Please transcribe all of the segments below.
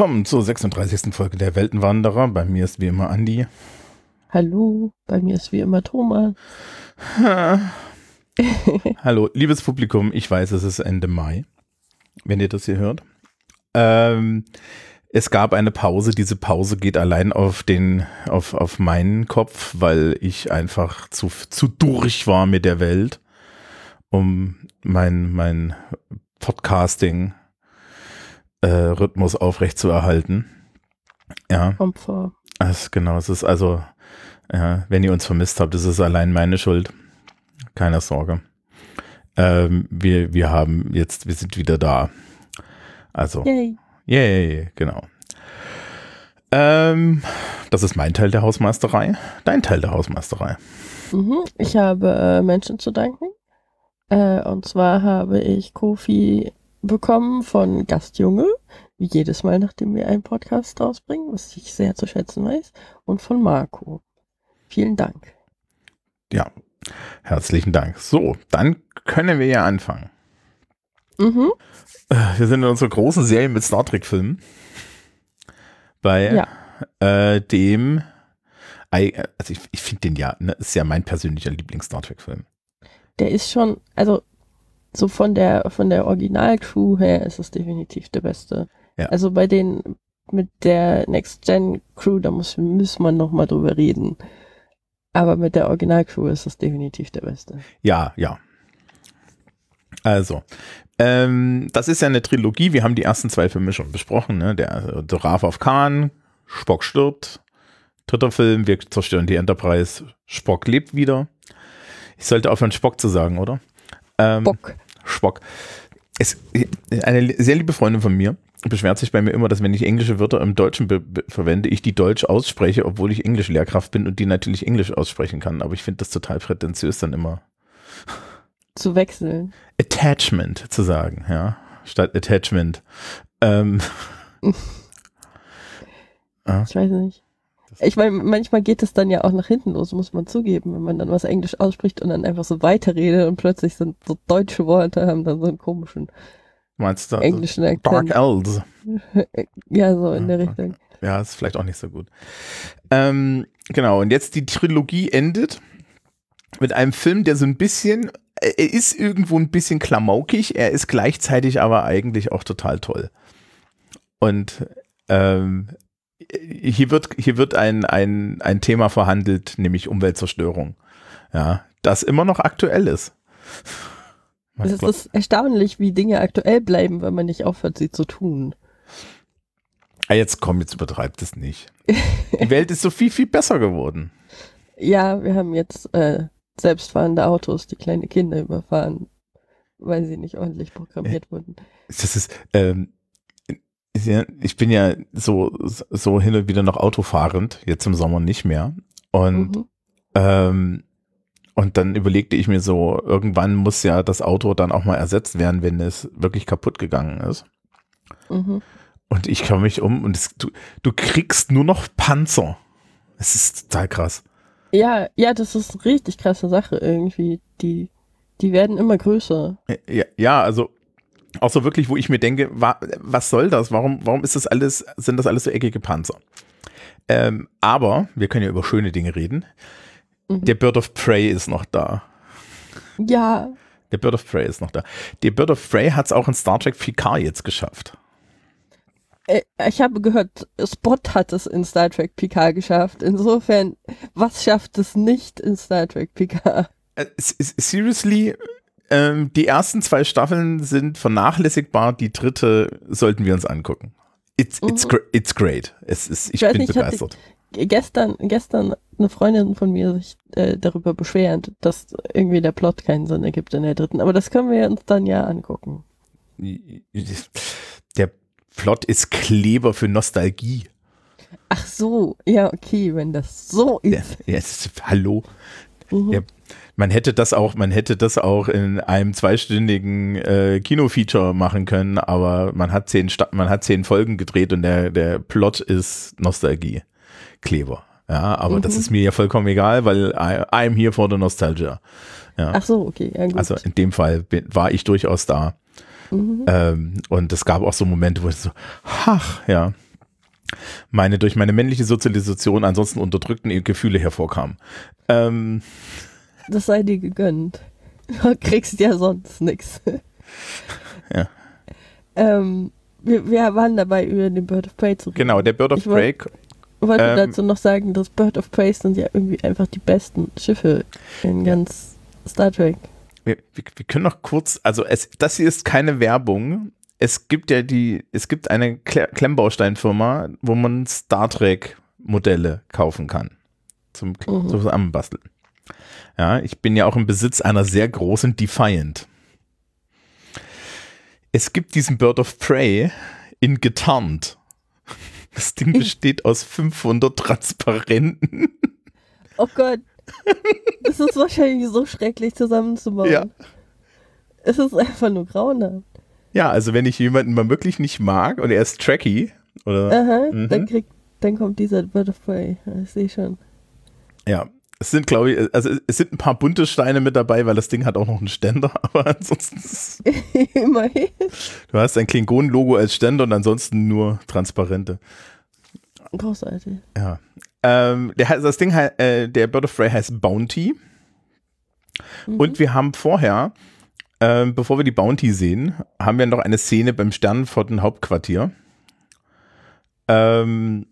Willkommen zur 36. Folge der Weltenwanderer. Bei mir ist wie immer Andi. Hallo, bei mir ist wie immer Thomas. Hallo, liebes Publikum, ich weiß, es ist Ende Mai, wenn ihr das hier hört. Ähm, es gab eine Pause. Diese Pause geht allein auf den, auf, auf meinen Kopf, weil ich einfach zu, zu durch war mit der Welt, um mein, mein Podcasting äh, Rhythmus aufrechtzuerhalten. Ja. Komfort. Das, genau, es ist also, ja, wenn ihr uns vermisst habt, ist es allein meine Schuld. Keine Sorge. Ähm, wir, wir haben jetzt, wir sind wieder da. Also. Yay. Yay, genau. Ähm, das ist mein Teil der Hausmeisterei. Dein Teil der Hausmeisterei. Mhm. Ich habe äh, Menschen zu danken. Äh, und zwar habe ich Kofi bekommen von Gastjunge, wie jedes Mal, nachdem wir einen Podcast rausbringen, was ich sehr zu schätzen weiß, und von Marco. Vielen Dank. Ja, herzlichen Dank. So, dann können wir ja anfangen. Mhm. Äh, Wir sind in unserer großen Serie mit Star Trek-Filmen. Bei Ja. äh, dem, also ich, ich finde den ja, ne, ist ja mein persönlicher Lieblings-Star Trek-Film. Der ist schon, also so von der von der Original-Crew her ist es definitiv der beste. Ja. Also bei den mit der Next Gen Crew, da muss muss man noch mal drüber reden. Aber mit der Original-Crew ist es definitiv der beste. Ja, ja. Also, ähm, das ist ja eine Trilogie. Wir haben die ersten zwei Filme schon besprochen. Ne? Der, der Wrath of Khan, Spock stirbt. Dritter Film, wir zerstören die Enterprise. Spock lebt wieder. Ich sollte aufhören, Spock zu sagen, oder? Ähm, Bock. Spock. Es, eine sehr liebe Freundin von mir beschwert sich bei mir immer, dass wenn ich englische Wörter im Deutschen verwende, ich die Deutsch ausspreche, obwohl ich Englisch-Lehrkraft bin und die natürlich Englisch aussprechen kann. Aber ich finde das total prätentiös dann immer. Zu wechseln. Attachment zu sagen, ja, statt Attachment. Ähm, Ich weiß nicht. Ich meine, manchmal geht es dann ja auch nach hinten los, muss man zugeben, wenn man dann was Englisch ausspricht und dann einfach so weiterredet und plötzlich sind so deutsche Worte, haben dann so einen komischen meinst du? also englischen Dark Akzent. Elves. Ja, so in der Ja, Richtung. Ja, ist vielleicht auch nicht so gut. Ähm, genau, und jetzt die Trilogie endet mit einem Film, der so ein bisschen, er ist irgendwo ein bisschen klamaukig, er ist gleichzeitig aber eigentlich auch total toll. Und ähm, hier wird, hier wird ein, ein, ein Thema verhandelt, nämlich Umweltzerstörung. Ja, das immer noch aktuell ist. Es ist erstaunlich, wie Dinge aktuell bleiben, wenn man nicht aufhört, sie zu tun. Ah, jetzt komm, jetzt übertreibt es nicht. Die Welt ist so viel, viel besser geworden. Ja, wir haben jetzt äh, selbstfahrende Autos, die kleine Kinder überfahren, weil sie nicht ordentlich programmiert wurden. Das ist, ähm, ich bin ja so, so hin und wieder noch autofahrend, jetzt im Sommer nicht mehr. Und, Mhm. ähm, und dann überlegte ich mir so, irgendwann muss ja das Auto dann auch mal ersetzt werden, wenn es wirklich kaputt gegangen ist. Mhm. Und ich komme mich um und es, du, du kriegst nur noch Panzer. Es ist total krass. Ja, ja, das ist eine richtig krasse Sache irgendwie. Die, die werden immer größer. Ja, ja, also auch so wirklich, wo ich mir denke, wa, was soll das? Warum, warum ist das alles, sind das alles so eckige Panzer? Ähm, aber wir können ja über schöne Dinge reden. Mhm. Der Bird of Prey ist noch da. Ja, Der Bird of Prey ist noch da. Der Bird of Prey hat es auch in Star Trek Picard jetzt geschafft. äh, ich habe gehört, Spot hat es in Star Trek Picard geschafft. Insofern, was schafft es nicht in Star Trek Picard? Äh, seriously, ähm, die ersten zwei Staffeln sind vernachlässigbar. Die dritte sollten wir uns angucken. It's, it's, Mhm. it's great. Es ist, ich Ich bin nicht, ich begeistert. Gestern, gestern eine Freundin von mir sich äh, darüber beschwert, dass irgendwie der Plot keinen Sinn ergibt in der dritten. Aber das können wir uns dann ja angucken. Der Plot ist Kleber für Nostalgie. Ach so, ja, okay, wenn das so Ja, ist. ja, es ist, hallo. Mhm. Ja. Man hätte das auch, man hätte das auch in einem zweistündigen äh, Kinofeature machen können, aber man hat zehn, Sta man hat zehn Folgen gedreht und der, der Plot ist Nostalgie. Kleber. Ja, aber das Mhm. ist mir ja vollkommen egal, weil I, I'm here for the nostalgia. Ja. Ach so, okay, ja gut. Also in dem Fall bin, war ich durchaus da. Mhm. Ähm, und es gab auch so Momente, wo ich so, ach, ja, meine durch meine männliche Sozialisation ansonsten unterdrückten Gefühle hervorkamen. Ähm, Das sei dir gegönnt. Du kriegst ja sonst nichts. Ja. Ähm, wir, wir waren dabei, über den Bird of Prey zu reden. genau, der Bird of Ich Prey, Ich wollte ähm, dazu noch sagen, dass Bird of Prey sind ja irgendwie einfach die besten Schiffe in ganz Star Trek. wir, wir, wir können noch kurz, also es, das hier ist keine Werbung. Es gibt ja die, es gibt eine Kle Klemmbausteinfirma, wo man Star Trek Modelle kaufen kann. Zum, Mhm. zum Zusammenbasteln. Ja, ich bin ja auch im Besitz einer sehr großen Defiant. Es gibt diesen Bird of Prey in getarnt. Das Ding besteht aus 500 Transparenten. Oh Gott. Das ist wahrscheinlich so schrecklich zusammenzubauen. Ja. Es ist einfach nur grauenhaft. Ja, also wenn ich jemanden mal wirklich nicht mag und er ist tracky oder Aha, Mhm. dann, kriegt, dann kommt dieser Bird of Prey. Ich sehe schon. Ja, es sind, glaube ich, also es sind ein paar bunte Steine mit dabei, weil das Ding hat auch noch einen Ständer, aber ansonsten, Immerhin. du hast ein Klingonen-Logo als Ständer und ansonsten nur transparente. Großartig. Ja. Ähm, der, das Ding, äh, der Bird of Prey heißt Bounty Mhm. und wir haben vorher, ähm, bevor wir die Bounty sehen, haben wir noch eine Szene beim Sternenflotten-Hauptquartier, ähm,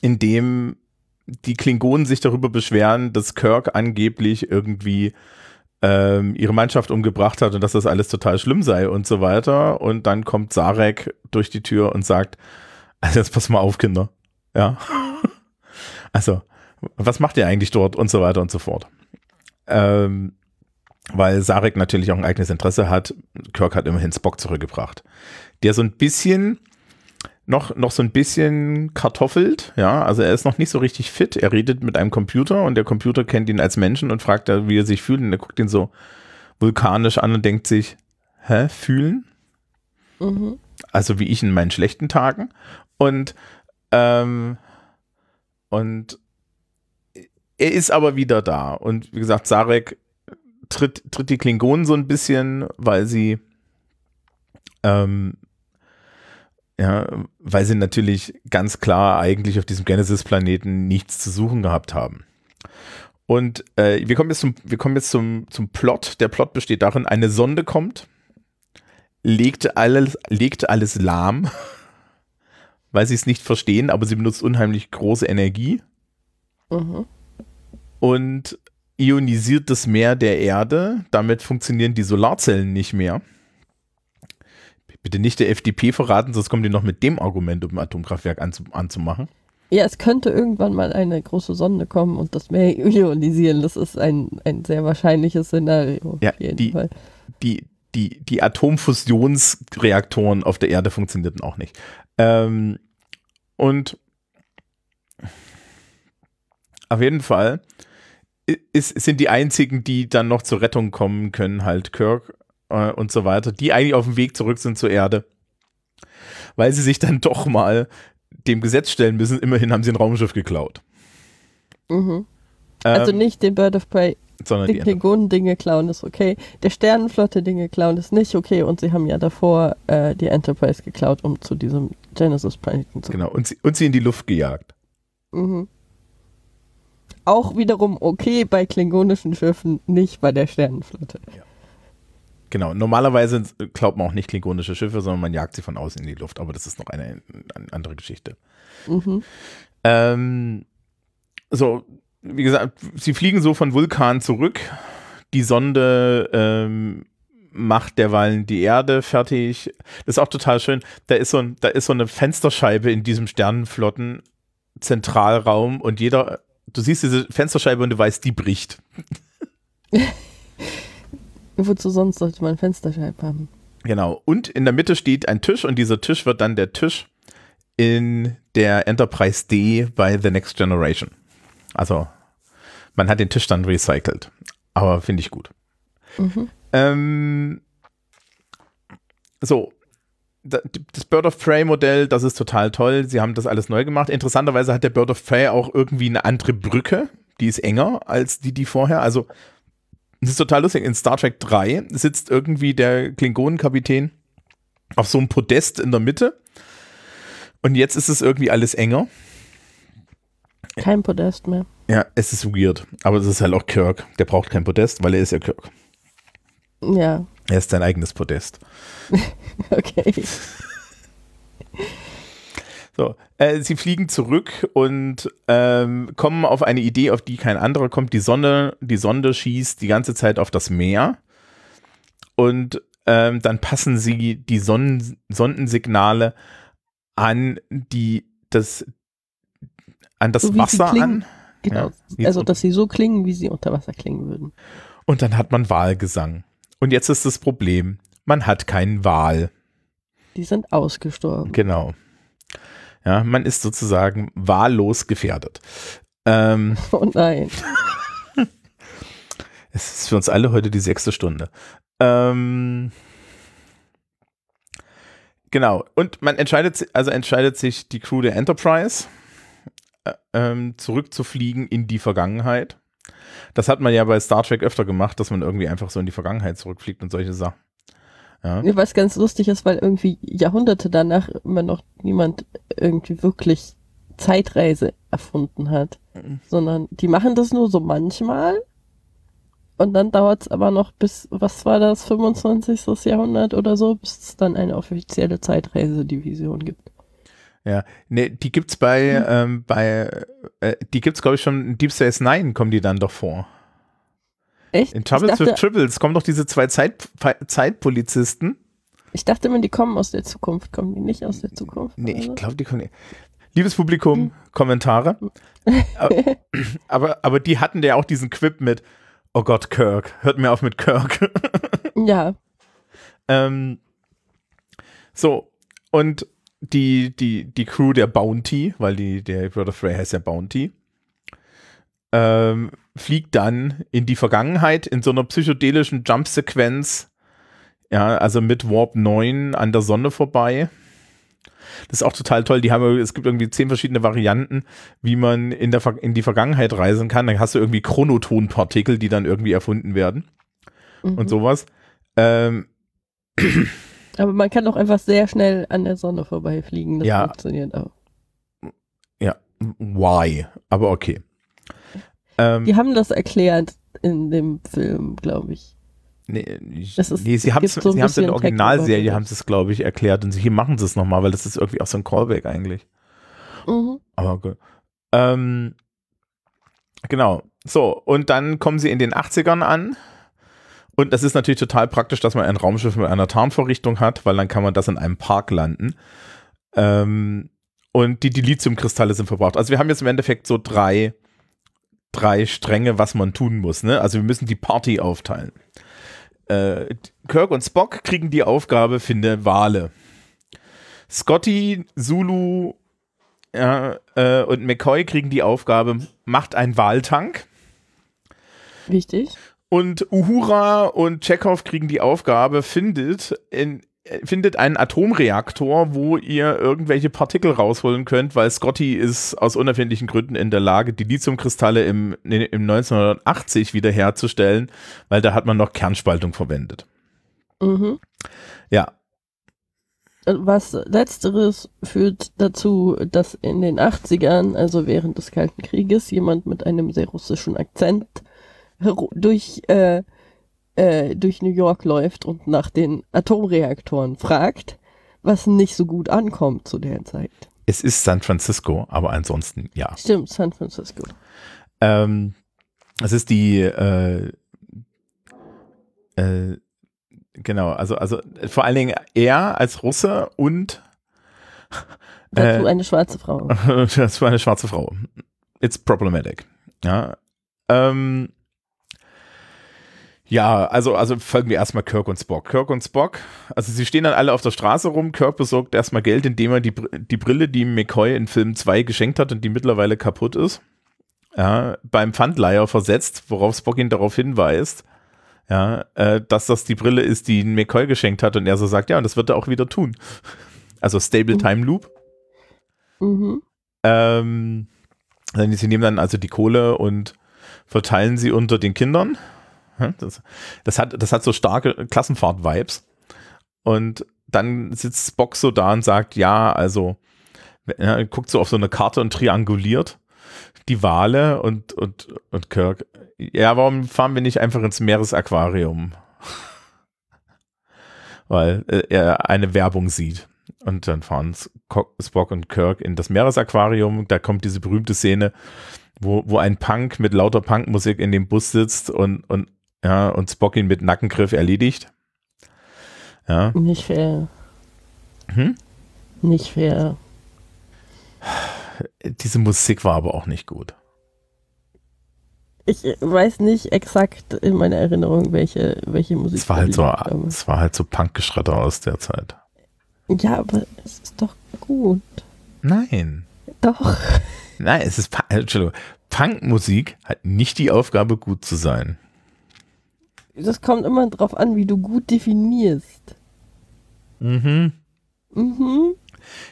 in dem die Klingonen sich darüber beschweren, dass Kirk angeblich irgendwie ähm, ihre Mannschaft umgebracht hat und dass das alles total schlimm sei und so weiter. Und dann kommt Sarek durch die Tür und sagt, also jetzt pass mal auf, Kinder. Ja. Also, was macht ihr eigentlich dort und so weiter und so fort. Ähm, weil Sarek natürlich auch ein eigenes Interesse hat. Kirk hat immerhin Spock zurückgebracht. Der so ein bisschen noch, noch so ein bisschen kartoffelt, ja, also er ist noch nicht so richtig fit. Er redet mit einem Computer und der Computer kennt ihn als Menschen und fragt, er, wie er sich fühlt und er guckt ihn so vulkanisch an und denkt sich, hä, fühlen? Mhm. Also wie ich in meinen schlechten Tagen. Und, ähm, und er ist aber wieder da. Und wie gesagt, Sarek tritt, tritt die Klingonen so ein bisschen, weil sie, ähm, ja, weil sie natürlich ganz klar eigentlich auf diesem Genesis-Planeten nichts zu suchen gehabt haben. Und äh, wir kommen jetzt, zum, wir kommen jetzt zum, zum Plot. Der Plot besteht darin, eine Sonde kommt, legt alles, legt alles lahm, weil sie es nicht verstehen, aber sie benutzt unheimlich große Energie Mhm. und ionisiert das Meer der Erde. Damit funktionieren die Solarzellen nicht mehr. Bitte nicht der FDP verraten, sonst kommen die noch mit dem Argument, um ein Atomkraftwerk anzu anzumachen. Ja, es könnte irgendwann mal eine große Sonde kommen und das Meer ionisieren. Das ist ein, ein sehr wahrscheinliches Szenario. Ja, auf jeden die- Fall. die, die, die Atomfusionsreaktoren auf der Erde funktionierten auch nicht. Ähm, und auf jeden Fall ist, sind die einzigen, die dann noch zur Rettung kommen können, halt Kirk äh, und so weiter, die eigentlich auf dem Weg zurück sind zur Erde, weil sie sich dann doch mal dem Gesetz stellen müssen. Immerhin haben sie ein Raumschiff geklaut. Mhm. Also Ähm, nicht den Bird of Prey, sondern die. Klingonen Dinge klauen ist okay. Der Sternenflotte Dinge klauen ist nicht okay. Und sie haben ja davor äh, die Enterprise geklaut, um zu diesem Genesis-Planeten zu Genau, und sie, und sie in die Luft gejagt. Mhm. Auch wiederum okay bei klingonischen Schiffen, nicht bei der Sternenflotte. Genau, normalerweise klaut man auch nicht klingonische Schiffe, sondern man jagt sie von außen in die Luft, aber das ist noch eine, eine andere Geschichte. Mhm. Ähm, so, wie gesagt, sie fliegen so von Vulkan zurück. Die Sonde ähm, macht derweil die Erde fertig. Das ist auch total schön. Da ist so, ein, da ist so eine Fensterscheibe in diesem Sternenflotten-Zentralraum und jeder, du siehst diese Fensterscheibe und du weißt, die bricht. Wozu sonst sollte man Fensterscheibe haben? Genau. Und in der Mitte steht ein Tisch und dieser Tisch wird dann der Tisch in der Enterprise D bei The Next Generation. Also man hat den Tisch dann recycelt. Aber finde ich gut. Mhm. Ähm, so. Da- Das Bird of Prey Modell, das ist total toll. Sie haben das alles neu gemacht. Interessanterweise hat der Bird of Prey auch irgendwie eine andere Brücke. Die ist enger als die, die vorher. Also, das ist total lustig. In Star Trek 3 sitzt irgendwie der Klingonenkapitän auf so einem Podest in der Mitte. Und jetzt ist es irgendwie alles enger. Kein Podest mehr. Ja, es ist weird. Aber es ist halt auch Kirk. Der braucht kein Podest, weil er ist ja Kirk. Ja, Er ist sein eigenes Podest. okay. So, äh, sie fliegen zurück und ähm, kommen auf eine Idee, auf die kein anderer kommt. Die Sonne, die Sonde schießt die ganze Zeit auf das Meer und ähm, dann passen sie die Sonnen Sondensignale an die das an das So Wasser an Genau. Ja, also, so- dass sie so klingen, wie sie unter Wasser klingen würden. und dann hat man Wahlgesang. Und jetzt ist das Problem, man hat keinen Wal. Die sind ausgestorben. Genau. Ja, man ist sozusagen wahllos gefährdet. Ähm, Oh nein. Es ist für uns alle heute die sechste Stunde. Ähm, genau. Und man entscheidet, si- also entscheidet sich die Crew der Enterprise äh, ähm, zurückzufliegen in die Vergangenheit. Das hat man ja bei Star Trek öfter gemacht, dass man irgendwie einfach so in die Vergangenheit zurückfliegt und solche Sachen. Ja. Was ganz lustig ist, weil irgendwie Jahrhunderte danach immer noch niemand irgendwie wirklich Zeitreise erfunden hat. Mhm. Sondern die machen das nur so manchmal. Und dann dauert es aber noch bis, was war das, 25. Jahrhundert oder so, bis es dann eine offizielle Zeitreisedivision gibt. Ja, nee, die gibt's bei, ähm, bei, äh, die gibt's glaube ich schon in Deep Space Nine kommen die dann doch vor. Echt? In Trouble ich, with dachte, Tribbles kommen doch diese zwei Zeit, Zeitpolizisten. ich dachte immer, die kommen aus der Zukunft. Kommen die nicht aus der Zukunft? Nee, ich glaube, die können. Liebes Publikum, Kommentare. aber, aber, aber die hatten ja auch diesen Quip mit, oh Gott, Kirk, hört mir auf mit Kirk. Ja, ähm, so, und die, die, die Crew der Bounty, weil die, der Brother Frey heißt ja Bounty, ähm, fliegt dann in die Vergangenheit in so einer psychedelischen Jump-Sequenz, ja, also mit Warp 9 an der Sonne vorbei. Das ist auch total toll. Die haben, es gibt irgendwie zehn verschiedene Varianten, wie man in, der, in die Vergangenheit reisen kann. Dann hast du irgendwie Chronotonpartikel, die dann irgendwie erfunden werden mhm. und sowas. Ähm, aber man kann auch einfach sehr schnell an der Sonne vorbeifliegen. Das Ja. funktioniert auch. why? Aber okay. Ähm, Die haben das erklärt in dem Film, glaube ich. nee, ich, ist- nee, sie haben es so in der Originalserie, haben es, glaube ich, erklärt. Und hier machen sie es nochmal, weil das ist irgendwie auch so ein Callback eigentlich. Mhm. Aber gut. Ähm, genau. So, und dann kommen sie in den 80ern an. Und das ist natürlich total praktisch, dass man ein Raumschiff mit einer Tarnvorrichtung hat, weil dann kann man das in einem Park landen. Ähm, und die Dilithiumkristalle sind verbraucht. Also wir haben jetzt im Endeffekt so drei, drei Stränge, was man tun muss. Ne? Also wir müssen die Party aufteilen. Äh, Kirk und Spock kriegen die Aufgabe, finde Wale. Scotty, Zulu ja, äh, und McCoy kriegen die Aufgabe, macht einen Wahltank. Wichtig. Und Uhura und Chekhov kriegen die Aufgabe, findet, in, findet einen Atomreaktor, wo ihr irgendwelche Partikel rausholen könnt, weil Scotty ist aus unerfindlichen Gründen in der Lage, die Lithiumkristalle im, im 1980 wiederherzustellen, weil da hat man noch Kernspaltung verwendet. Mhm. Ja, Was letzteres führt dazu, dass in den 80ern, also während des Kalten Krieges, jemand mit einem sehr russischen Akzent durch, äh, äh, durch New York läuft und nach den Atomreaktoren fragt, was nicht so gut ankommt zu der Zeit. es ist San Francisco, aber ansonsten ja. Stimmt, San Francisco. Ähm, es ist die, äh, äh, genau, also, also vor allen Dingen er als Russe und Dazu Äh, eine schwarze Frau. war eine schwarze Frau. It's problematic. Ja. Ähm, ja, also, also folgen wir erstmal Kirk und Spock. Kirk und Spock, also sie stehen dann alle auf der Straße rum. Kirk besorgt erstmal Geld, indem er die, die Brille, die McCoy in Film 2 geschenkt hat und die mittlerweile kaputt ist, ja, beim Pfandleiher versetzt, worauf Spock ihn darauf hinweist, ja, äh, dass das die Brille ist, die ihn McCoy geschenkt hat und er so sagt, ja, und das wird er auch wieder tun. Also Stable Mhm. Time Loop. Mhm. Ähm, sie nehmen dann also die Kohle und verteilen sie unter den Kindern. Das, das, hat, das hat so starke Klassenfahrt-Vibes. Und dann sitzt Spock so da und sagt, ja, also, ja, guckt so auf so eine Karte und trianguliert die Wale und, und, und Kirk. Ja, warum fahren wir nicht einfach ins Meeresaquarium? Weil äh, er eine Werbung sieht. Und dann fahren Spock und Kirk in das Meeresaquarium. Da kommt diese berühmte Szene, wo, wo ein Punk mit lauter Punkmusik in dem Bus sitzt und, und, ja, und Spock ihn mit Nackengriff erledigt. Ja. Nicht fair. Hm? Nicht fair. Diese Musik war aber auch nicht gut. Ich weiß nicht exakt in meiner Erinnerung, welche, welche Musik. Es war halt so, es war halt so Punkgeschredder aus der Zeit. Ja, aber es ist doch gut. Nein. Doch. Nein, es ist Entschuldigung. Punkmusik hat nicht die Aufgabe, gut zu sein. Das kommt immer drauf an, wie du gut definierst. Mhm. Mhm.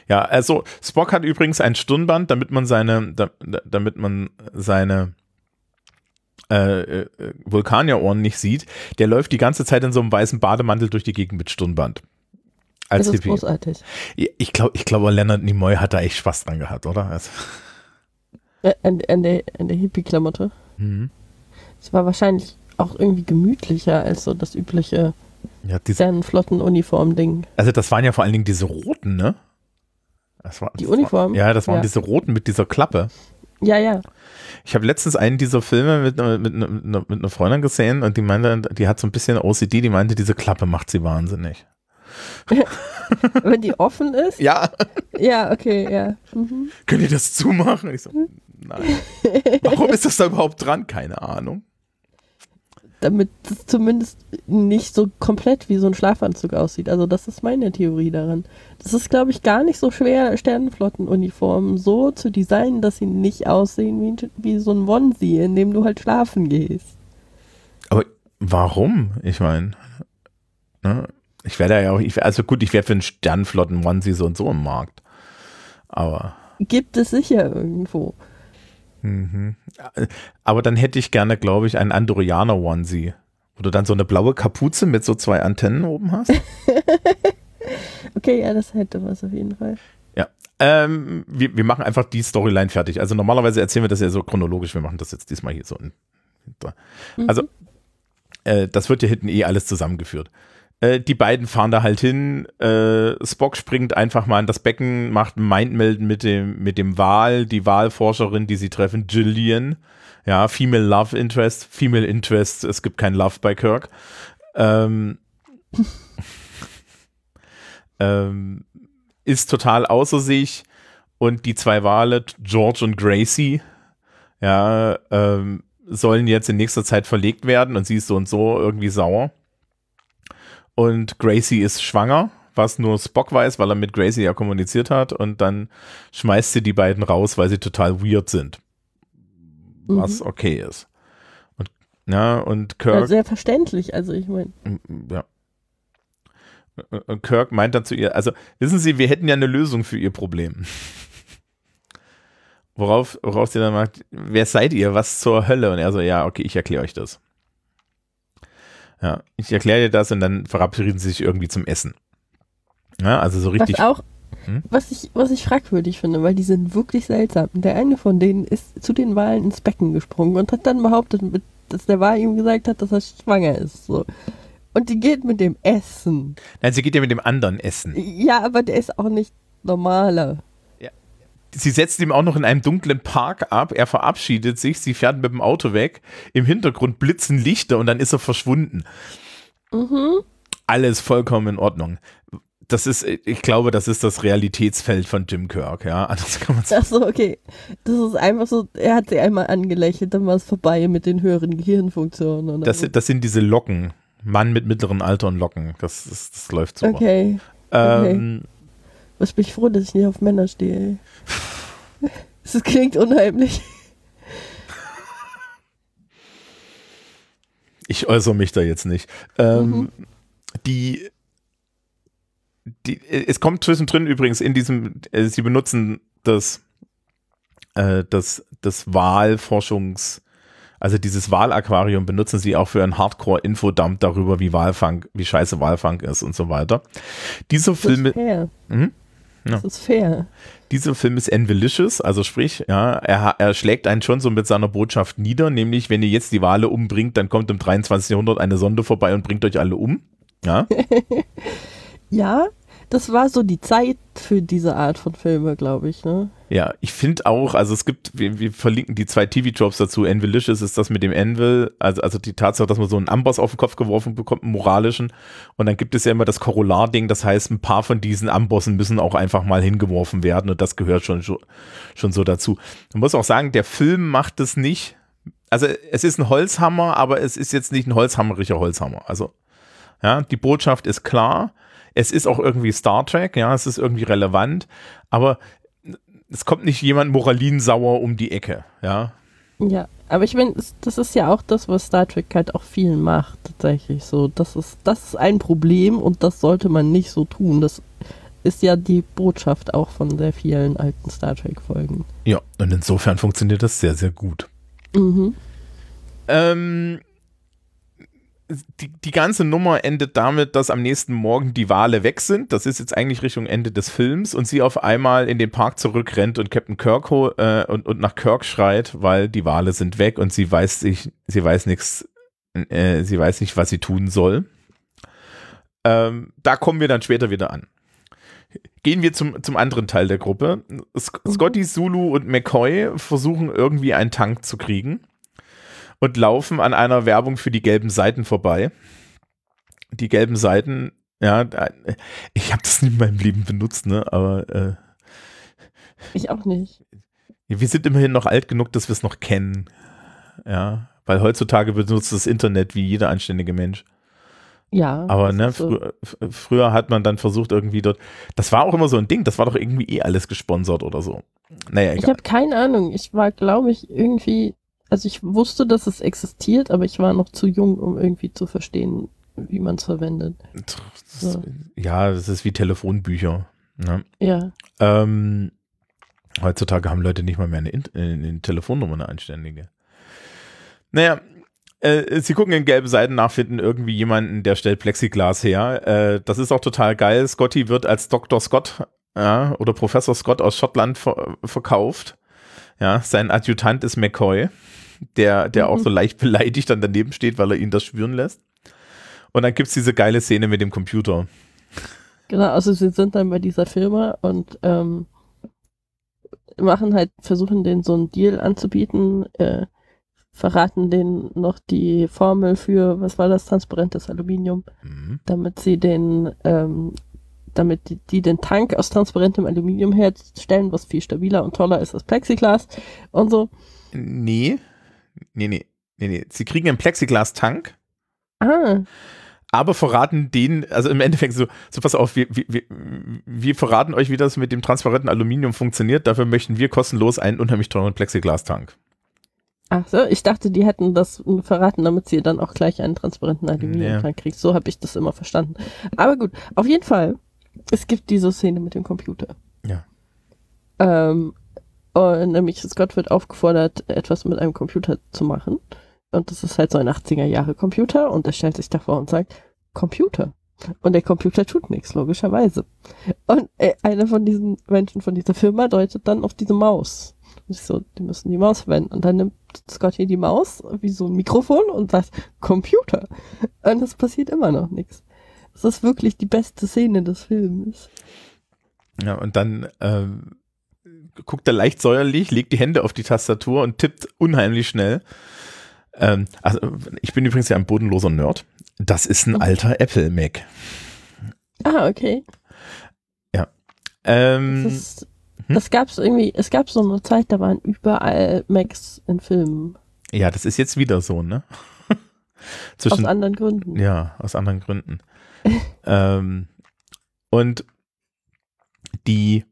Ja, also Spock hat übrigens ein Stirnband, damit man seine, da, damit man seine äh, äh, Vulkanierohren nicht sieht. Der läuft die ganze Zeit in so einem weißen Bademantel durch die Gegend mit Stirnband. Als das ist Hippie. großartig. Ich glaube, ich glaube, Leonard Nimoy hat da echt Spaß dran gehabt, oder? Also. An, an, der, an der Hippie-Klamotte. Mhm. Es war wahrscheinlich auch irgendwie gemütlicher als so das übliche ja, Sternenflottenuniform-Ding. Also das waren ja vor allen Dingen diese roten, ne? War, die das Uniform? War, ja, das waren ja. diese roten mit dieser Klappe. Ja, ja. Ich habe letztens einen dieser Filme mit, mit, mit, mit, einer Freundin gesehen und die meinte, die hat so ein bisschen OCD, die meinte, diese Klappe macht sie wahnsinnig. Wenn die offen ist? Ja. Ja, okay, ja. Mhm. Könnt ihr das zumachen? Ich so, nein. Warum ist das da überhaupt dran? Keine Ahnung damit es zumindest nicht so komplett wie so ein Schlafanzug aussieht. Also das ist meine Theorie daran. Das ist, glaube ich, gar nicht so schwer, Sternenflottenuniformen so zu designen, dass sie nicht aussehen wie, wie so ein Onesie, in dem du halt schlafen gehst. Aber warum? Ich meine, ne? ich werde ja auch, ich, also gut, ich wäre für einen Sternenflotten-Onesie so und so im Markt. Aber. Gibt es sicher irgendwo. Mhm. Aber dann hätte ich gerne, glaube ich, einen Andorianer Onesie, wo du dann so eine blaue Kapuze mit so zwei Antennen oben hast. okay, ja, das hätte was auf jeden Fall. Ja, ähm, wir, wir machen einfach die Storyline fertig. Also normalerweise erzählen wir das ja so chronologisch. Wir machen das jetzt diesmal hier so. In, mhm. Also äh, das wird ja hinten eh alles zusammengeführt. Äh, die beiden fahren da halt hin. Äh, Spock springt einfach mal in das Becken, macht Mindmelden mit dem, mit dem Wal, die Wahlforscherin, die sie treffen, Jillian. Ja, Female Love Interest, Female Interest, es gibt kein Love bei Kirk. Ähm, ähm, ist total außer sich und die zwei Wale, George und Gracie, ja, ähm, sollen jetzt in nächster Zeit verlegt werden und sie ist so und so irgendwie sauer. Und Gracie ist schwanger, was nur Spock weiß, weil er mit Gracie ja kommuniziert hat. Und dann schmeißt sie die beiden raus, weil sie total weird sind. Was mhm. okay ist. Und, ja, und Kirk. Ja, sehr verständlich, also ich meine. Ja. Und Kirk meint dann zu ihr, also wissen Sie, wir hätten ja eine Lösung für Ihr Problem. Worauf, worauf sie dann sagt, wer seid ihr? Was zur Hölle? Und er so, ja, okay, ich erkläre euch das. Ja, ich erkläre dir das und dann verabreden sie sich irgendwie zum Essen. Ja, also so richtig. Was auch, hm? was ich, was ich fragwürdig finde, weil die sind wirklich seltsam. Der eine von denen ist zu den Wahlen ins Becken gesprungen und hat dann behauptet, dass der Wal ihm gesagt hat, dass er schwanger ist. So. Und die geht mit dem Essen. Nein, sie geht ja mit dem anderen Essen. Ja, aber der ist auch nicht normaler sie setzt ihm auch noch in einem dunklen Park ab. Er verabschiedet sich, sie fährt mit dem Auto weg. Im Hintergrund blitzen Lichter und dann ist er verschwunden. Mhm. Alles vollkommen in Ordnung. Das ist, ich glaube, das ist das Realitätsfeld von Jim Kirk, ja. Anders kann man sagen. Achso, okay. Das ist einfach so, er hat sie einmal angelächelt, dann war es vorbei mit den höheren Gehirnfunktionen. Das, so. das sind diese Locken. Mann mit mittleren Alter und Locken. Das, das, das läuft so. Okay. Ähm, okay. Was bin ich froh, dass ich nicht auf Männer stehe. Das klingt unheimlich. Ich äußere mich da jetzt nicht. Ähm, mhm. Die, die, es kommt zwischendrin übrigens in diesem, äh, sie benutzen das, äh, das, das Wahlforschungs- Also dieses Wahlaquarium benutzen sie auch für einen Hardcore-Infodump darüber, wie Walfang, wie scheiße Walfang ist und so weiter. Dieser Film. Mhm. Ja. Das ist fair. Dieser Film ist envelicious, also sprich, ja, er, er schlägt einen schon so mit seiner Botschaft nieder, nämlich wenn ihr jetzt die Wale umbringt, dann kommt im 23. Jahrhundert eine Sonde vorbei und bringt euch alle um. Ja. Ja, das war so die Zeit für diese Art von Filme, glaube ich, ne? Ja, ich finde auch, also es gibt, wir, wir verlinken die zwei TV-Jobs dazu. Envilicious ist das mit dem Anvil, also, also die Tatsache, dass man so einen Amboss auf den Kopf geworfen bekommt, einen moralischen. Und dann gibt es ja immer das Korollar-Ding, das heißt, ein paar von diesen Ambossen müssen auch einfach mal hingeworfen werden und das gehört schon, schon so dazu. Man muss auch sagen, der Film macht es nicht. Also es ist ein Holzhammer, aber es ist jetzt nicht ein holzhammeriger Holzhammer. Also, ja, die Botschaft ist klar. Es ist auch irgendwie Star Trek, ja, es ist irgendwie relevant, aber es kommt nicht jemand moralinsauer um die Ecke, ja. Ja, aber ich meine, das ist ja auch das, was Star Trek halt auch viel macht, tatsächlich so. Das ist, das ist ein Problem und das sollte man nicht so tun. Das ist ja die Botschaft auch von sehr vielen alten Star Trek-Folgen. Ja, und insofern funktioniert das sehr, sehr gut. Mhm. Ähm, die, die ganze Nummer endet damit, dass am nächsten Morgen die Wale weg sind. Das ist jetzt eigentlich Richtung Ende des Films und sie auf einmal in den Park zurückrennt und Captain Kirk äh, und, und nach Kirk schreit, weil die Wale sind weg und sie weiß sich, sie weiß nichts, äh, sie weiß nicht, was sie tun soll. Ähm, da kommen wir dann später wieder an. Gehen wir zum, zum anderen Teil der Gruppe. Scotty, Zulu und McCoy versuchen irgendwie einen Tank zu kriegen und laufen an einer Werbung für die gelben Seiten vorbei. Die gelben Seiten, ja, ich habe das nie in meinem Leben benutzt, ne, aber äh, ich auch nicht. Wir sind immerhin noch alt genug, dass wir es noch kennen. Ja, weil heutzutage benutzt das Internet wie jeder anständige Mensch. Ja. Aber ne, so. früher, früher hat man dann versucht irgendwie dort, das war auch immer so ein Ding, das war doch irgendwie eh alles gesponsert oder so. Naja, egal. Ich habe keine Ahnung. Ich war, glaube ich, irgendwie also ich wusste, dass es existiert, aber ich war noch zu jung, um irgendwie zu verstehen, wie man es verwendet. So. Ja, das ist wie Telefonbücher. Ne? Ja. Ähm, heutzutage haben Leute nicht mal mehr eine, In eine Telefonnummer, eine anständige. Naja, äh, sie gucken in gelben Seiten nach, finden irgendwie jemanden, der stellt Plexiglas her. Äh, das ist auch total geil. Scotty wird als Dr. Scott ja, oder Professor Scott aus Schottland ver verkauft. Ja, sein Adjutant ist McCoy der, der mhm. auch so leicht beleidigt dann daneben steht, weil er ihn das spüren lässt. Und dann gibt es diese geile Szene mit dem Computer. Genau, also sie sind dann bei dieser Firma und ähm, machen halt, versuchen den so einen Deal anzubieten, äh, verraten denen noch die Formel für, was war das, transparentes Aluminium, mhm. damit sie den, ähm, damit die, die, den Tank aus transparentem Aluminium herstellen, was viel stabiler und toller ist als Plexiglas und so. Nee, Nee, nee, nee, nee. Sie kriegen einen Plexiglas-Tank. Ah. Aber verraten den, also im Endeffekt so, so pass auf, wir, wir, wir verraten euch, wie das mit dem transparenten Aluminium funktioniert. Dafür möchten wir kostenlos einen unheimlich teuren Plexiglas-Tank. Ach so, ich dachte, die hätten das verraten, damit sie dann auch gleich einen transparenten Aluminiumtank nee. kriegt. So habe ich das immer verstanden. Aber gut, auf jeden Fall, es gibt diese Szene mit dem Computer. Ja. Ähm, und nämlich Scott wird aufgefordert, etwas mit einem Computer zu machen. Und das ist halt so ein 80er Jahre Computer und er stellt sich davor und sagt, Computer. Und der Computer tut nichts, logischerweise. Und äh, einer von diesen Menschen von dieser Firma deutet dann auf diese Maus. Und ich so, die müssen die Maus verwenden. Und dann nimmt Scott hier die Maus wie so ein Mikrofon und sagt, Computer. Und es passiert immer noch nichts. Das ist wirklich die beste Szene des Films. Ja, und dann ähm, guckt er leicht säuerlich, legt die Hände auf die Tastatur und tippt unheimlich schnell. Ähm, also ich bin übrigens ja ein bodenloser Nerd. Das ist ein alter Apple Mac. Ah, okay. Ja. Ähm, das, ist, hm? das gab's irgendwie, es gab so eine Zeit, da waren überall Macs in Filmen. Ja, das ist jetzt wieder so, ne? Zwischen, aus anderen Gründen. Ja, aus anderen Gründen. Ähm, und die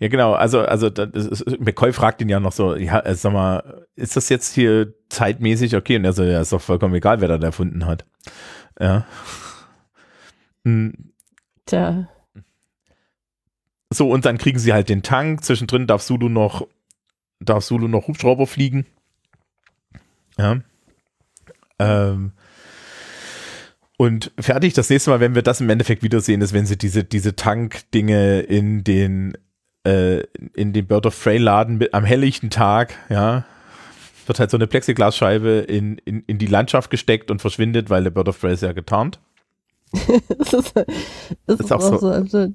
ja, genau. Also, also ist, McCoy fragt ihn ja noch so, ja, äh, sag mal, ist das jetzt hier zeitmäßig okay? Und er so, ja, ist doch vollkommen egal, wer da erfunden hat. Ja. Hm. Tja. So, und dann kriegen sie halt den Tank. Zwischendrin darf Sulu noch, darf Sulu noch Hubschrauber fliegen. Ja. Ähm, und fertig. Das nächste Mal, wenn wir das im Endeffekt wiedersehen, ist, wenn sie diese, diese Tank-Dinge in den, äh, in den Bird of Prey Laden mit, am helllichten Tag, ja, wird halt so eine Plexiglasscheibe in, in, in die Landschaft gesteckt und verschwindet, weil der Bird of Prey ist ja getarnt. das ist, das ist, Ist auch auch so. so.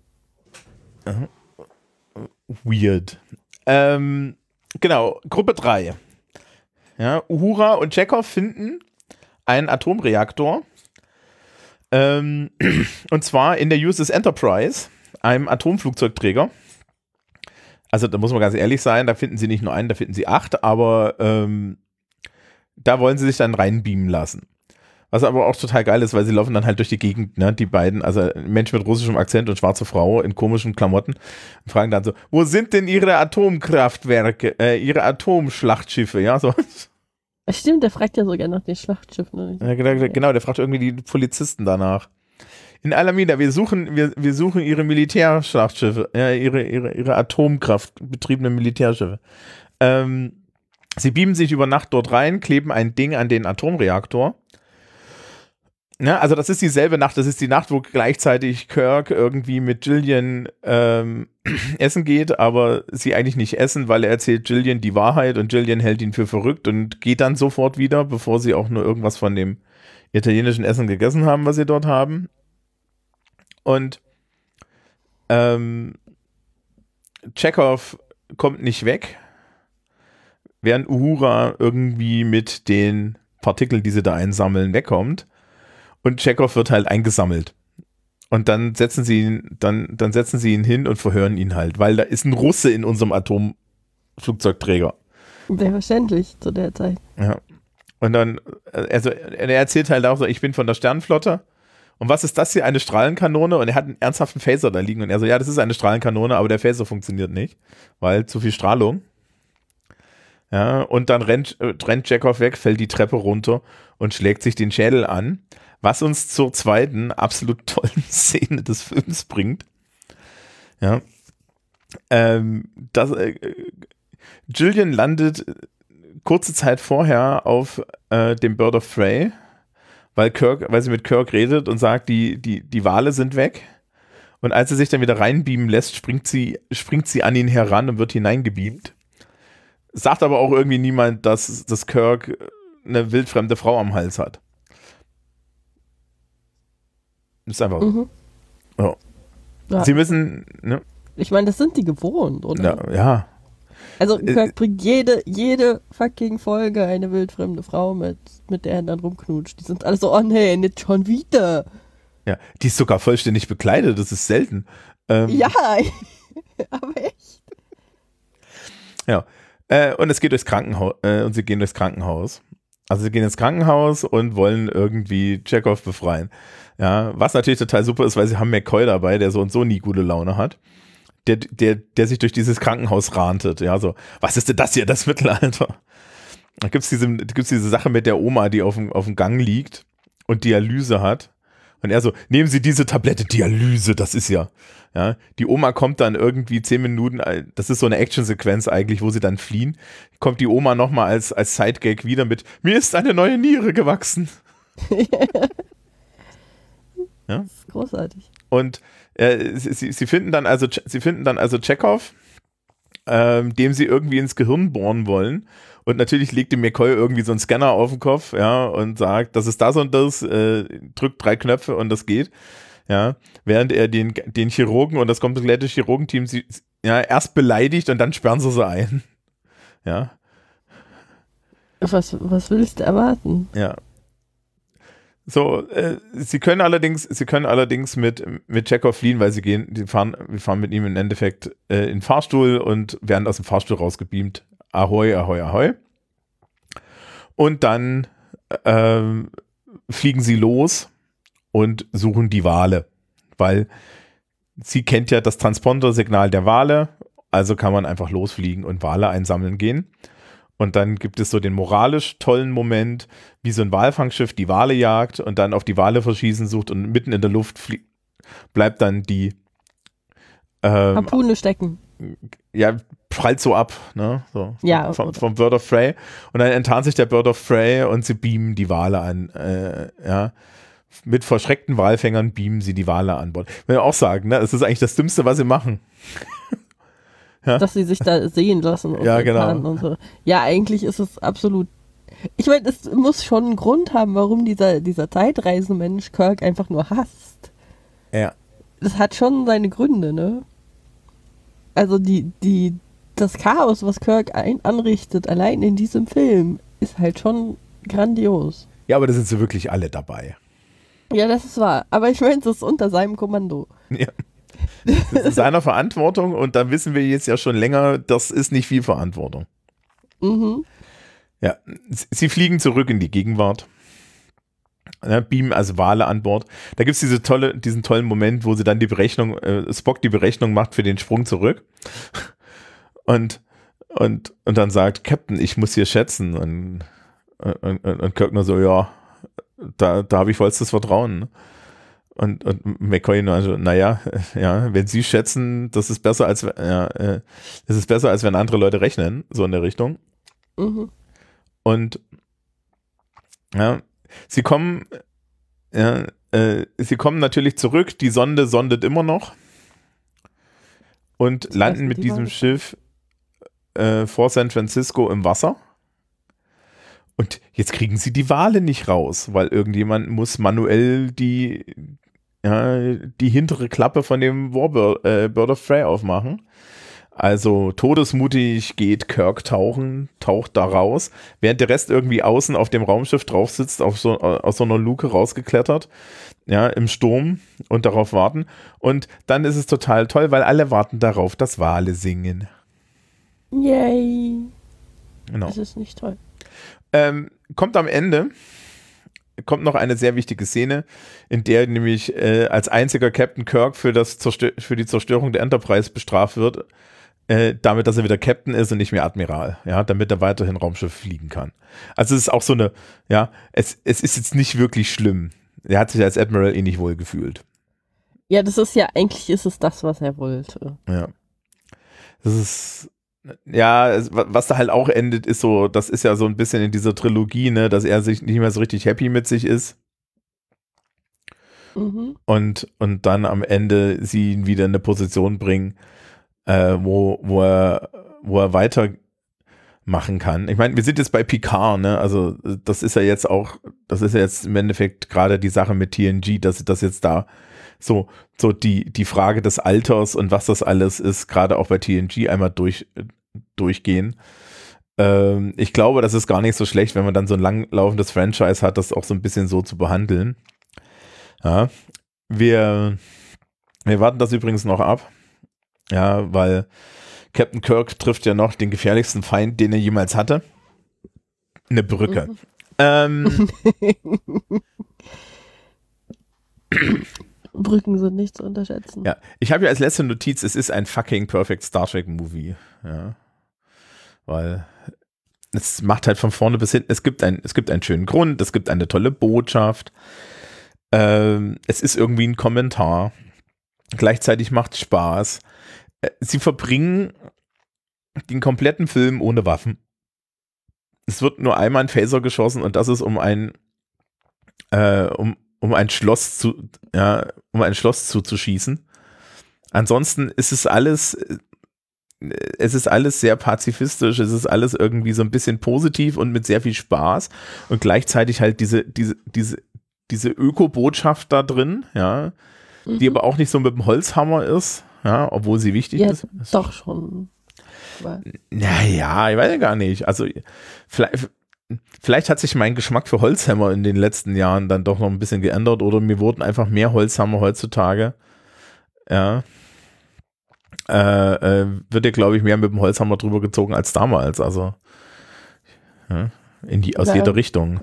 Weird. Ähm, genau, Gruppe 3. Ja, Uhura und Chekhov finden einen Atomreaktor. Ähm, und zwar in der USS Enterprise, einem Atomflugzeugträger. Also da muss man ganz ehrlich sein, da finden sie nicht nur einen, da finden sie acht, aber ähm, da wollen sie sich dann reinbeamen lassen. Was aber auch total geil ist, weil sie laufen dann halt durch die Gegend, ne, die beiden, also Mensch mit russischem Akzent und schwarze Frau in komischen Klamotten, und fragen dann so, wo sind denn ihre Atomkraftwerke, äh, ihre Atomschlachtschiffe, ja, so. Stimmt, der fragt ja sogar nach den Schlachtschiffen. Ja, genau, genau, der fragt irgendwie die Polizisten danach. In Alameda, wir suchen, wir, wir suchen ihre Militärschlachtschiffe, ja, ihre, ihre, ihre atomkraftbetriebenen Militärschiffe. Ähm, sie beamen sich über Nacht dort rein, kleben ein Ding an den Atomreaktor. Ja, also das ist dieselbe Nacht, das ist die Nacht, wo gleichzeitig Kirk irgendwie mit Jillian ähm, essen geht, aber sie eigentlich nicht essen, weil er erzählt Jillian die Wahrheit und Jillian hält ihn für verrückt und geht dann sofort wieder, bevor sie auch nur irgendwas von dem italienischen Essen gegessen haben, was sie dort haben. Und ähm, Chekhov kommt nicht weg, während Uhura irgendwie mit den Partikeln, die sie da einsammeln, wegkommt. Und Chekhov wird halt eingesammelt. Und dann setzen sie ihn, dann, dann setzen sie ihn hin und verhören ihn halt, weil da ist ein Russe in unserem Atomflugzeugträger. Selbstverständlich zu der Zeit. Ja. Und dann, also er erzählt halt auch so, ich bin von der Sternenflotte. Und was ist das hier? Eine Strahlenkanone? Und er hat einen ernsthaften Phaser da liegen. Und er so, ja, das ist eine Strahlenkanone, aber der Phaser funktioniert nicht, weil zu viel Strahlung. Ja, und dann rennt, äh, rennt Chekhov weg, fällt die Treppe runter und schlägt sich den Schädel an, was uns zur zweiten absolut tollen Szene des Films bringt. Ja. Ähm, das, äh, Jillian landet kurze Zeit vorher auf äh, dem Bird of Prey, weil Kirk, weil sie mit Kirk redet und sagt, die, die, die Wale sind weg. Und als er sich dann wieder reinbeamen lässt, springt sie, springt sie an ihn heran und wird hineingebeamt. Sagt aber auch irgendwie niemand, dass, dass Kirk eine wildfremde Frau am Hals hat. Ist einfach. Mhm. Ja. Ja. Sie müssen, ne? Ich meine, das sind die gewohnt, oder? Ja, ja. Also Äh, Kirk bringt jede, jede fucking Folge eine wildfremde Frau mit, mit der er dann rumknutscht. Die sind alle so, oh nee, nicht schon wieder. Ja, die ist sogar vollständig bekleidet, das ist selten. Ähm, Ja, aber echt. Ja. Äh, und es geht durchs Krankenhaus, äh, und sie gehen durchs Krankenhaus. Also sie gehen ins Krankenhaus und wollen irgendwie Chekhov befreien. Ja, was natürlich total super ist, weil sie haben McCoy dabei, der so und so nie gute Laune hat. Der, der, der sich durch dieses Krankenhaus rantet. Ja, so, was ist denn das hier, das Mittelalter? Da gibt's diese, gibt's diese Sache mit der Oma, die auf dem, auf dem Gang liegt und Dialyse hat. Und er so, nehmen Sie diese Tablette, Dialyse, das ist ja. Ja, die Oma kommt dann irgendwie zehn Minuten, das ist so eine Actionsequenz eigentlich, wo sie dann fliehen. Kommt die Oma nochmal als, als Sidegag wieder mit, mir ist eine neue Niere gewachsen. Das ist großartig. Und äh, sie, sie sie finden dann also, sie finden dann also Chekhov, ähm, dem sie irgendwie ins Gehirn bohren wollen. Und natürlich legt dem McCoy irgendwie so einen Scanner auf den Kopf, ja, und sagt, das ist das und das, äh, drückt drei Knöpfe und das geht. Ja, während er den, den Chirurgen und das komplette Chirurgenteam sie, ja, erst beleidigt und dann sperren sie sie ein. Ja, Was, was willst du erwarten? Ja. So, äh, sie können allerdings, sie können allerdings mit, mit Chekhov fliehen, weil sie gehen, die fahren, wir fahren mit ihm im Endeffekt äh, in den Fahrstuhl und werden aus dem Fahrstuhl rausgebeamt. Ahoi, ahoi, ahoi. Und dann ähm, fliegen sie los und suchen die Wale, weil sie kennt ja das Transponder-Signal der Wale, also kann man einfach losfliegen und Wale einsammeln gehen. Und dann gibt es so den moralisch tollen Moment, wie so ein Walfangschiff die Wale jagt und dann auf die Wale verschießen sucht und mitten in der Luft bleibt dann die ähm, Harpune stecken. Ja, prallt so ab, ne? So, Ja, vom, vom Bird of Prey. Und dann enttarnt sich der Bird of Prey und sie beamen die Wale an, äh, ja. Mit verschreckten Walfängern beamen sie die Wale an Bord. Will ich auch sagen, ne? Das ist eigentlich das Dümmste, was sie machen. dass sie sich da sehen lassen. Und Ja, genau. Und so. Ja, eigentlich ist es absolut. Ich meine, es muss schon einen Grund haben, warum dieser, dieser Zeitreisenmensch Kirk einfach nur hasst. Ja. Das hat schon seine Gründe, ne? Also die, die, das Chaos, was Kirk ein, anrichtet, allein in diesem Film, ist halt schon grandios. Ja, aber da sind sie wirklich alle dabei. Ja, das ist wahr. Aber ich meine, es ist unter seinem Kommando. Ja. Das ist seiner Verantwortung und da wissen wir jetzt ja schon länger, das ist nicht viel Verantwortung. Mhm. Ja, sie fliegen zurück in die Gegenwart. Ja, beamen also Wale an Bord. Da gibt es diese tolle, diesen tollen Moment, wo sie dann die Berechnung, äh, Spock die Berechnung macht für den Sprung zurück. Und, und, und dann sagt, Captain, ich muss hier schätzen. Und, und, und, und Kirk nur so, ja, da, da habe ich vollstes Vertrauen. ne? Und, und McCoy nur also, naja, ja, wenn Sie schätzen, das ist besser als, ja, äh, das ist besser als wenn andere Leute rechnen, so in der Richtung. Mhm. Und ja, sie kommen, ja, äh, sie kommen natürlich zurück. Die Sonde sondet immer noch und Das landen mit die diesem waren- Schiff äh, vor San Francisco im Wasser. Und jetzt kriegen sie die Wale nicht raus, weil irgendjemand muss manuell die, ja, die hintere Klappe von dem Warbird äh, Bird of Prey aufmachen. Also todesmutig geht Kirk tauchen, taucht da raus, während der Rest irgendwie außen auf dem Raumschiff drauf sitzt, auf so, aus so einer Luke rausgeklettert, ja, im Sturm und darauf warten. Und dann ist es total toll, weil alle warten darauf, dass Wale singen. Yay. Genau. Das ist nicht toll. Ähm, kommt am Ende, kommt noch eine sehr wichtige Szene, in der nämlich äh, als einziger Captain Kirk für, das Zerstö für die Zerstörung der Enterprise bestraft wird, äh, damit, dass er wieder Captain ist und nicht mehr Admiral, ja, damit er weiterhin Raumschiff fliegen kann. Also es ist auch so eine, ja, es, es ist jetzt nicht wirklich schlimm. Er hat sich als Admiral eh nicht wohl gefühlt. Ja, das ist ja, eigentlich ist es das, was er wollte. Ja. Das ist, ja, es- wa- was da halt auch endet, ist so, das ist ja so ein bisschen in dieser Trilogie, ne, dass er sich nicht mehr so richtig happy mit sich ist. Mhm. und, und dann am Ende sie ihn wieder in eine Position bringen, äh, wo, wo, er, wo er weitermachen kann. Ich meine, wir sind jetzt bei Picard, ne? Also das ist ja jetzt auch, das ist ja jetzt im Endeffekt gerade die Sache mit TNG, dass das jetzt da so, so die, die Frage des Alters und was das alles ist, gerade auch bei TNG einmal durch, durchgehen. Ähm, ich glaube, das ist gar nicht so schlecht, wenn man dann so ein langlaufendes Franchise hat, das auch so ein bisschen so zu behandeln. Ja, wir, wir warten das übrigens noch ab. Ja, weil Captain Kirk trifft ja noch den gefährlichsten Feind, den er jemals hatte. Eine Brücke. Mhm. Ähm, Brücken sind nicht zu unterschätzen. ja, ich habe ja als letzte Notiz, es ist ein fucking perfect Star Trek Movie. Ja, weil es macht halt von vorne bis hinten, es gibt, ein, es gibt einen schönen Grund, es gibt eine tolle Botschaft. Ähm, es ist irgendwie ein Kommentar. Gleichzeitig macht es Spaß. Äh, Sie verbringen den kompletten Film ohne Waffen. Es wird nur einmal ein Phaser geschossen und das ist um ein äh, um, um ein Schloss zu ja, um ein Schloss zuzuschießen. Ansonsten ist es alles äh, es ist alles sehr pazifistisch, es ist alles irgendwie so ein bisschen positiv und mit sehr viel Spaß und gleichzeitig halt diese diese diese diese Öko-Botschaft da drin, ja, die Mhm. aber auch nicht so mit dem Holzhammer ist, ja, obwohl sie wichtig Ja, ist. Doch schon. Naja, ich weiß ja gar nicht. Also vielleicht, vielleicht hat sich mein Geschmack für Holzhammer in den letzten Jahren dann doch noch ein bisschen geändert oder mir wurden einfach mehr Holzhammer heutzutage. Ja. Äh, äh, wird ja, glaube ich, mehr mit dem Holzhammer drüber gezogen als damals. Also ja, in die, aus Ja. jeder Richtung.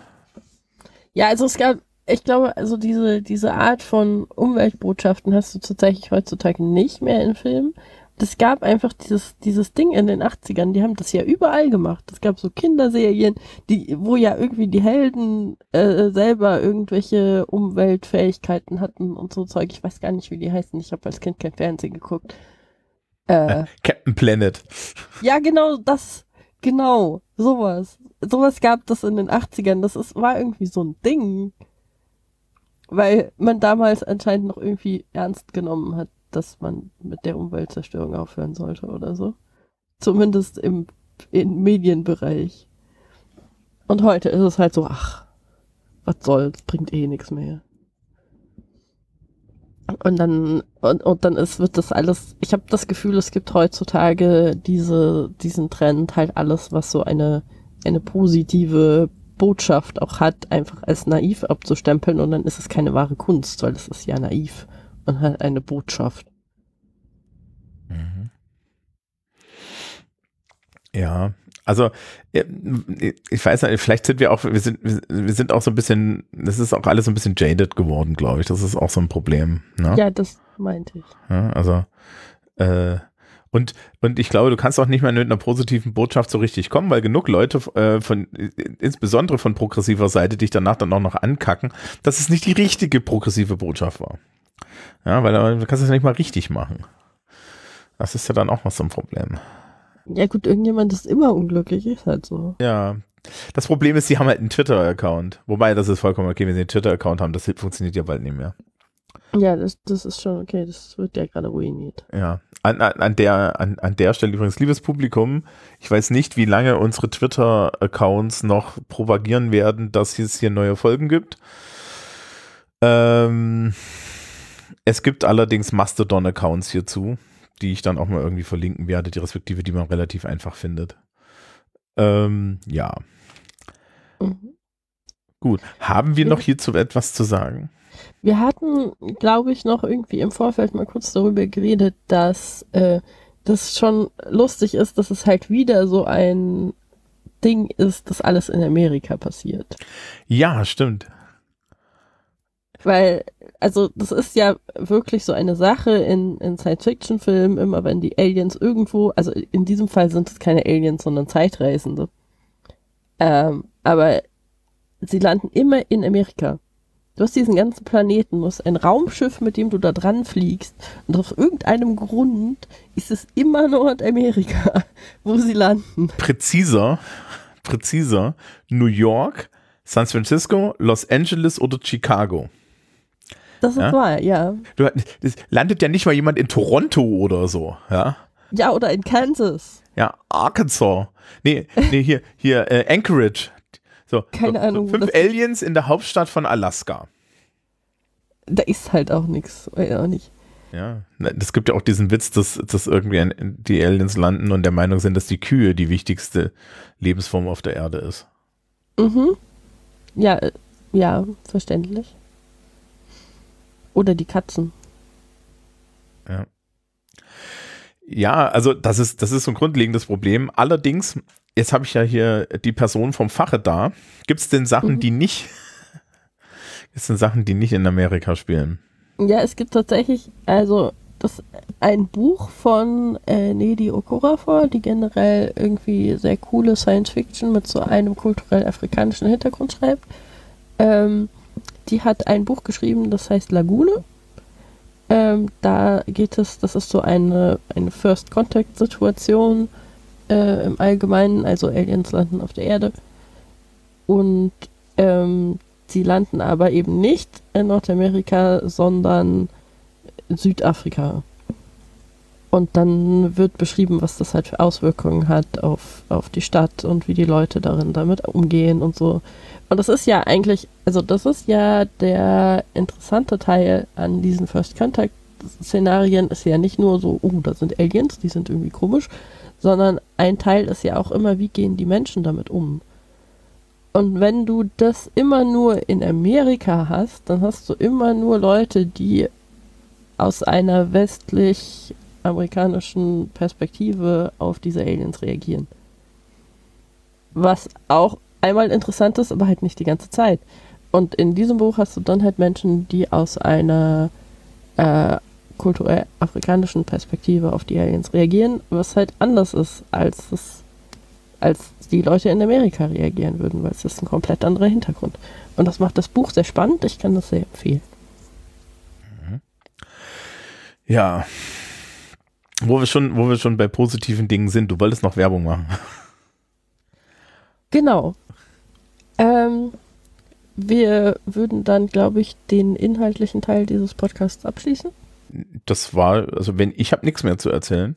Ja, also es gab, ich glaube, also diese, diese Art von Umweltbotschaften hast du tatsächlich heutzutage nicht mehr in Filmen. Es gab einfach dieses, dieses Ding in den 80ern, die haben das ja überall gemacht. Es gab so Kinderserien, die, wo ja irgendwie die Helden äh, selber irgendwelche Umweltfähigkeiten hatten und so Zeug. Ich weiß gar nicht, wie die heißen. Ich habe als Kind kein Fernsehen geguckt. Äh, Captain Planet. ja, genau, das, genau, sowas. Sowas gab das in den 80ern. Das ist, war irgendwie so ein Ding. Weil man damals anscheinend noch irgendwie ernst genommen hat, dass man mit der Umweltzerstörung aufhören sollte oder so. Zumindest im, im Medienbereich. Und heute ist es halt so, ach, was soll's, bringt eh nichts mehr. Und dann, und, und dann ist, wird das alles, ich habe das Gefühl, es gibt heutzutage diese, diesen Trend, halt alles, was so eine, eine positive Botschaft auch hat, einfach als naiv abzustempeln und dann ist es keine wahre Kunst, weil es ist ja naiv und hat eine Botschaft. Mhm. Ja, also ich weiß nicht, vielleicht sind wir auch, wir sind, wir sind auch so ein bisschen, das ist auch alles so ein bisschen jaded geworden, glaube ich. Das ist auch so ein Problem. Ne? Ja, das meinte ich. Ja, also äh, und, und ich glaube, du kannst auch nicht mehr mit einer positiven Botschaft so richtig kommen, weil genug Leute äh, von, insbesondere von progressiver Seite, dich danach dann auch noch ankacken, dass es nicht die richtige progressive Botschaft war. Ja, weil du kannst es nicht mal richtig machen. Das ist ja dann auch noch so ein Problem. Ja gut, irgendjemand ist immer unglücklich, ist halt so. Ja. Das Problem ist, sie haben halt einen Twitter-Account. Wobei, das ist vollkommen okay, wenn sie einen Twitter-Account haben. Das funktioniert ja bald nicht mehr. Ja, das, das ist schon okay. Das wird ja gerade ruiniert. Ja. An, an, der, an, an der Stelle übrigens, liebes Publikum, ich weiß nicht, wie lange unsere Twitter-Accounts noch propagieren werden, dass es hier neue Folgen gibt. Ähm, es gibt allerdings Mastodon-Accounts hierzu die ich dann auch mal irgendwie verlinken werde, die respektive, die man relativ einfach findet. Ähm, ja. Mhm. Gut. Haben wir noch hierzu etwas zu sagen? Wir hatten, glaube ich, noch irgendwie im Vorfeld mal kurz darüber geredet, dass äh, das schon lustig ist, dass es halt wieder so ein Ding ist, dass alles in Amerika passiert. Ja, stimmt. Weil, also das ist ja wirklich so eine Sache in, in Science-Fiction-Filmen, immer wenn die Aliens irgendwo, also in diesem Fall sind es keine Aliens, sondern Zeitreisende. Ähm, aber sie landen immer in Amerika. Du hast diesen ganzen Planeten, du hast ein Raumschiff, mit dem du da dran fliegst. Und aus irgendeinem Grund ist es immer Nordamerika, wo sie landen. Präziser, präziser, New York, San Francisco, Los Angeles oder Chicago. Das ist ja? wahr, ja. Du, das landet ja nicht mal jemand in Toronto oder so, ja. Ja, oder in Kansas. Ja, Arkansas. Nee, nee, hier, hier, äh, Anchorage. So, Keine so, Ahnung. Fünf Aliens in der Hauptstadt von Alaska. Da ist halt auch nichts, auch nicht. Ja, es gibt ja auch diesen Witz, dass, dass irgendwie die Aliens landen und der Meinung sind, dass die Kühe die wichtigste Lebensform auf der Erde ist. Mhm. Ja, äh, ja, verständlich. Oder die Katzen. Ja. Ja, also das ist, das ist so ein grundlegendes Problem. Allerdings, jetzt habe ich ja hier die Person vom Fache da. Gibt es denn Sachen, mhm. die nicht, gibt denn Sachen, die nicht in Amerika spielen? Ja, es gibt tatsächlich, also das ein Buch von äh, Nedi Okorafor, die generell irgendwie sehr coole Science Fiction mit so einem kulturell afrikanischen Hintergrund schreibt. Ähm, die hat ein Buch geschrieben, das heißt Lagune. Ähm, da geht es, das ist so eine, eine First-Contact-Situation äh, im Allgemeinen, also Aliens landen auf der Erde. Und ähm, sie landen aber eben nicht in Nordamerika, sondern in Südafrika. Und dann wird beschrieben, was das halt für Auswirkungen hat auf, auf die Stadt und wie die Leute darin damit umgehen und so. Und das ist ja eigentlich, also das ist ja der interessante Teil an diesen First Contact Szenarien, ist ja nicht nur so, oh, da sind Aliens, die sind irgendwie komisch, sondern ein Teil ist ja auch immer, wie gehen die Menschen damit um. Und wenn du das immer nur in Amerika hast, dann hast du immer nur Leute, die aus einer westlich amerikanischen Perspektive auf diese Aliens reagieren. Was auch einmal interessant ist, aber halt nicht die ganze Zeit. Und in diesem Buch hast du dann halt Menschen, die aus einer äh, kulturell afrikanischen Perspektive auf die Aliens reagieren, was halt anders ist, als es, als die Leute in Amerika reagieren würden, weil es ist ein komplett anderer Hintergrund. Und das macht das Buch sehr spannend, ich kann das sehr empfehlen. Ja, Wo wir schon, wo wir schon bei positiven Dingen sind, du wolltest noch Werbung machen. Genau. Ähm, wir würden dann, glaube ich, den inhaltlichen Teil dieses Podcasts abschließen. Das war, also wenn ich habe nichts mehr zu erzählen.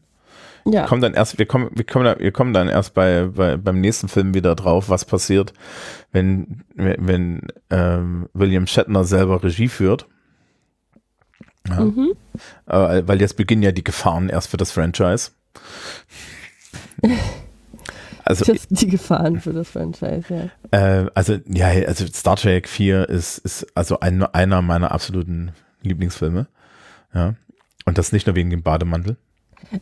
Ja. Wir kommen dann erst, wir kommen, wir kommen, da, wir kommen dann erst bei, bei beim nächsten Film wieder drauf, was passiert, wenn wenn ähm, William Shatner selber Regie führt. Ja. Mhm. Äh, weil jetzt beginnen ja die Gefahren erst für das Franchise. Also, Das, die Gefahren für das Franchise, ja. äh, also ja, also Star Trek 4 ist, ist also ein, einer meiner absoluten Lieblingsfilme. Ja. Und das nicht nur wegen dem Bademantel.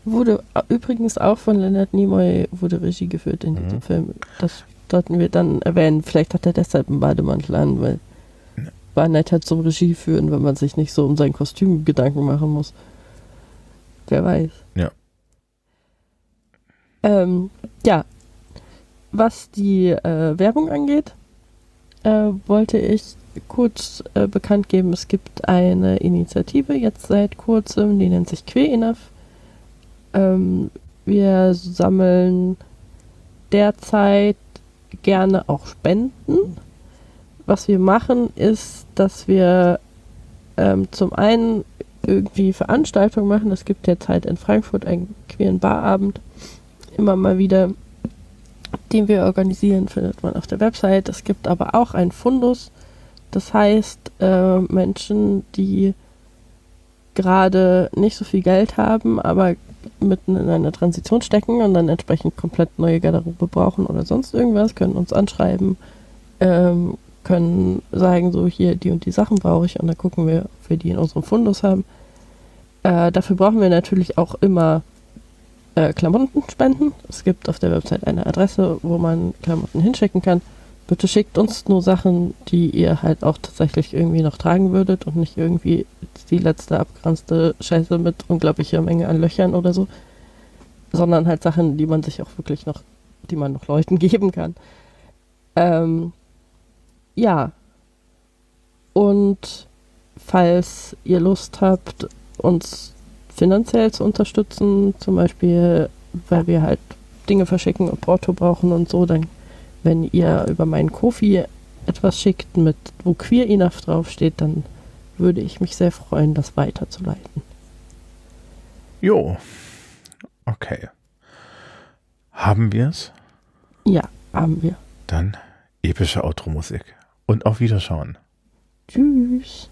Wurde übrigens auch von Leonard Nimoy wurde Regie geführt in diesem Mhm. Film. Das sollten wir dann erwähnen. Vielleicht hat er deshalb einen Bademantel an, weil war netter zum Regie führen, wenn man sich nicht so um sein Kostüm Gedanken machen muss. Wer weiß. Ja. Ähm, ja. Was die äh, Werbung angeht, äh, wollte ich kurz äh, bekannt geben, es gibt eine Initiative jetzt seit kurzem, die nennt sich Queer Enough. Ähm, wir sammeln derzeit gerne auch Spenden. Was wir machen, ist, dass wir ähm, zum einen irgendwie Veranstaltungen machen. Es gibt derzeit in Frankfurt einen queeren Barabend, immer mal wieder, den wir organisieren, findet man auf der Website. Es gibt aber auch einen Fundus. Das heißt, äh, Menschen, die gerade nicht so viel Geld haben, aber mitten in einer Transition stecken und dann entsprechend komplett neue Garderobe brauchen oder sonst irgendwas, können uns anschreiben, ähm, können sagen, so hier die und die Sachen brauche ich und dann gucken wir, ob wir die in unserem Fundus haben. Äh, dafür brauchen wir natürlich auch immer äh, Klamotten spenden. Es gibt auf der Website eine Adresse, wo man Klamotten hinschicken kann. Bitte schickt uns nur Sachen, die ihr halt auch tatsächlich irgendwie noch tragen würdet und nicht irgendwie die letzte abgeranzte Scheiße mit unglaublicher Menge an Löchern oder so, sondern halt Sachen, die man sich auch wirklich noch, die man noch Leuten geben kann. Ähm, ja. Und falls ihr Lust habt, uns finanziell zu unterstützen, zum Beispiel, weil wir halt Dinge verschicken und Porto brauchen und so, dann, wenn ihr über meinen Kofi etwas schickt, mit wo Queer Enough draufsteht, dann würde ich mich sehr freuen, das weiterzuleiten. Jo. Okay. Haben wir es? Ja, haben wir. Dann epische Outro-Musik. Und auf Wiederschauen. Tschüss.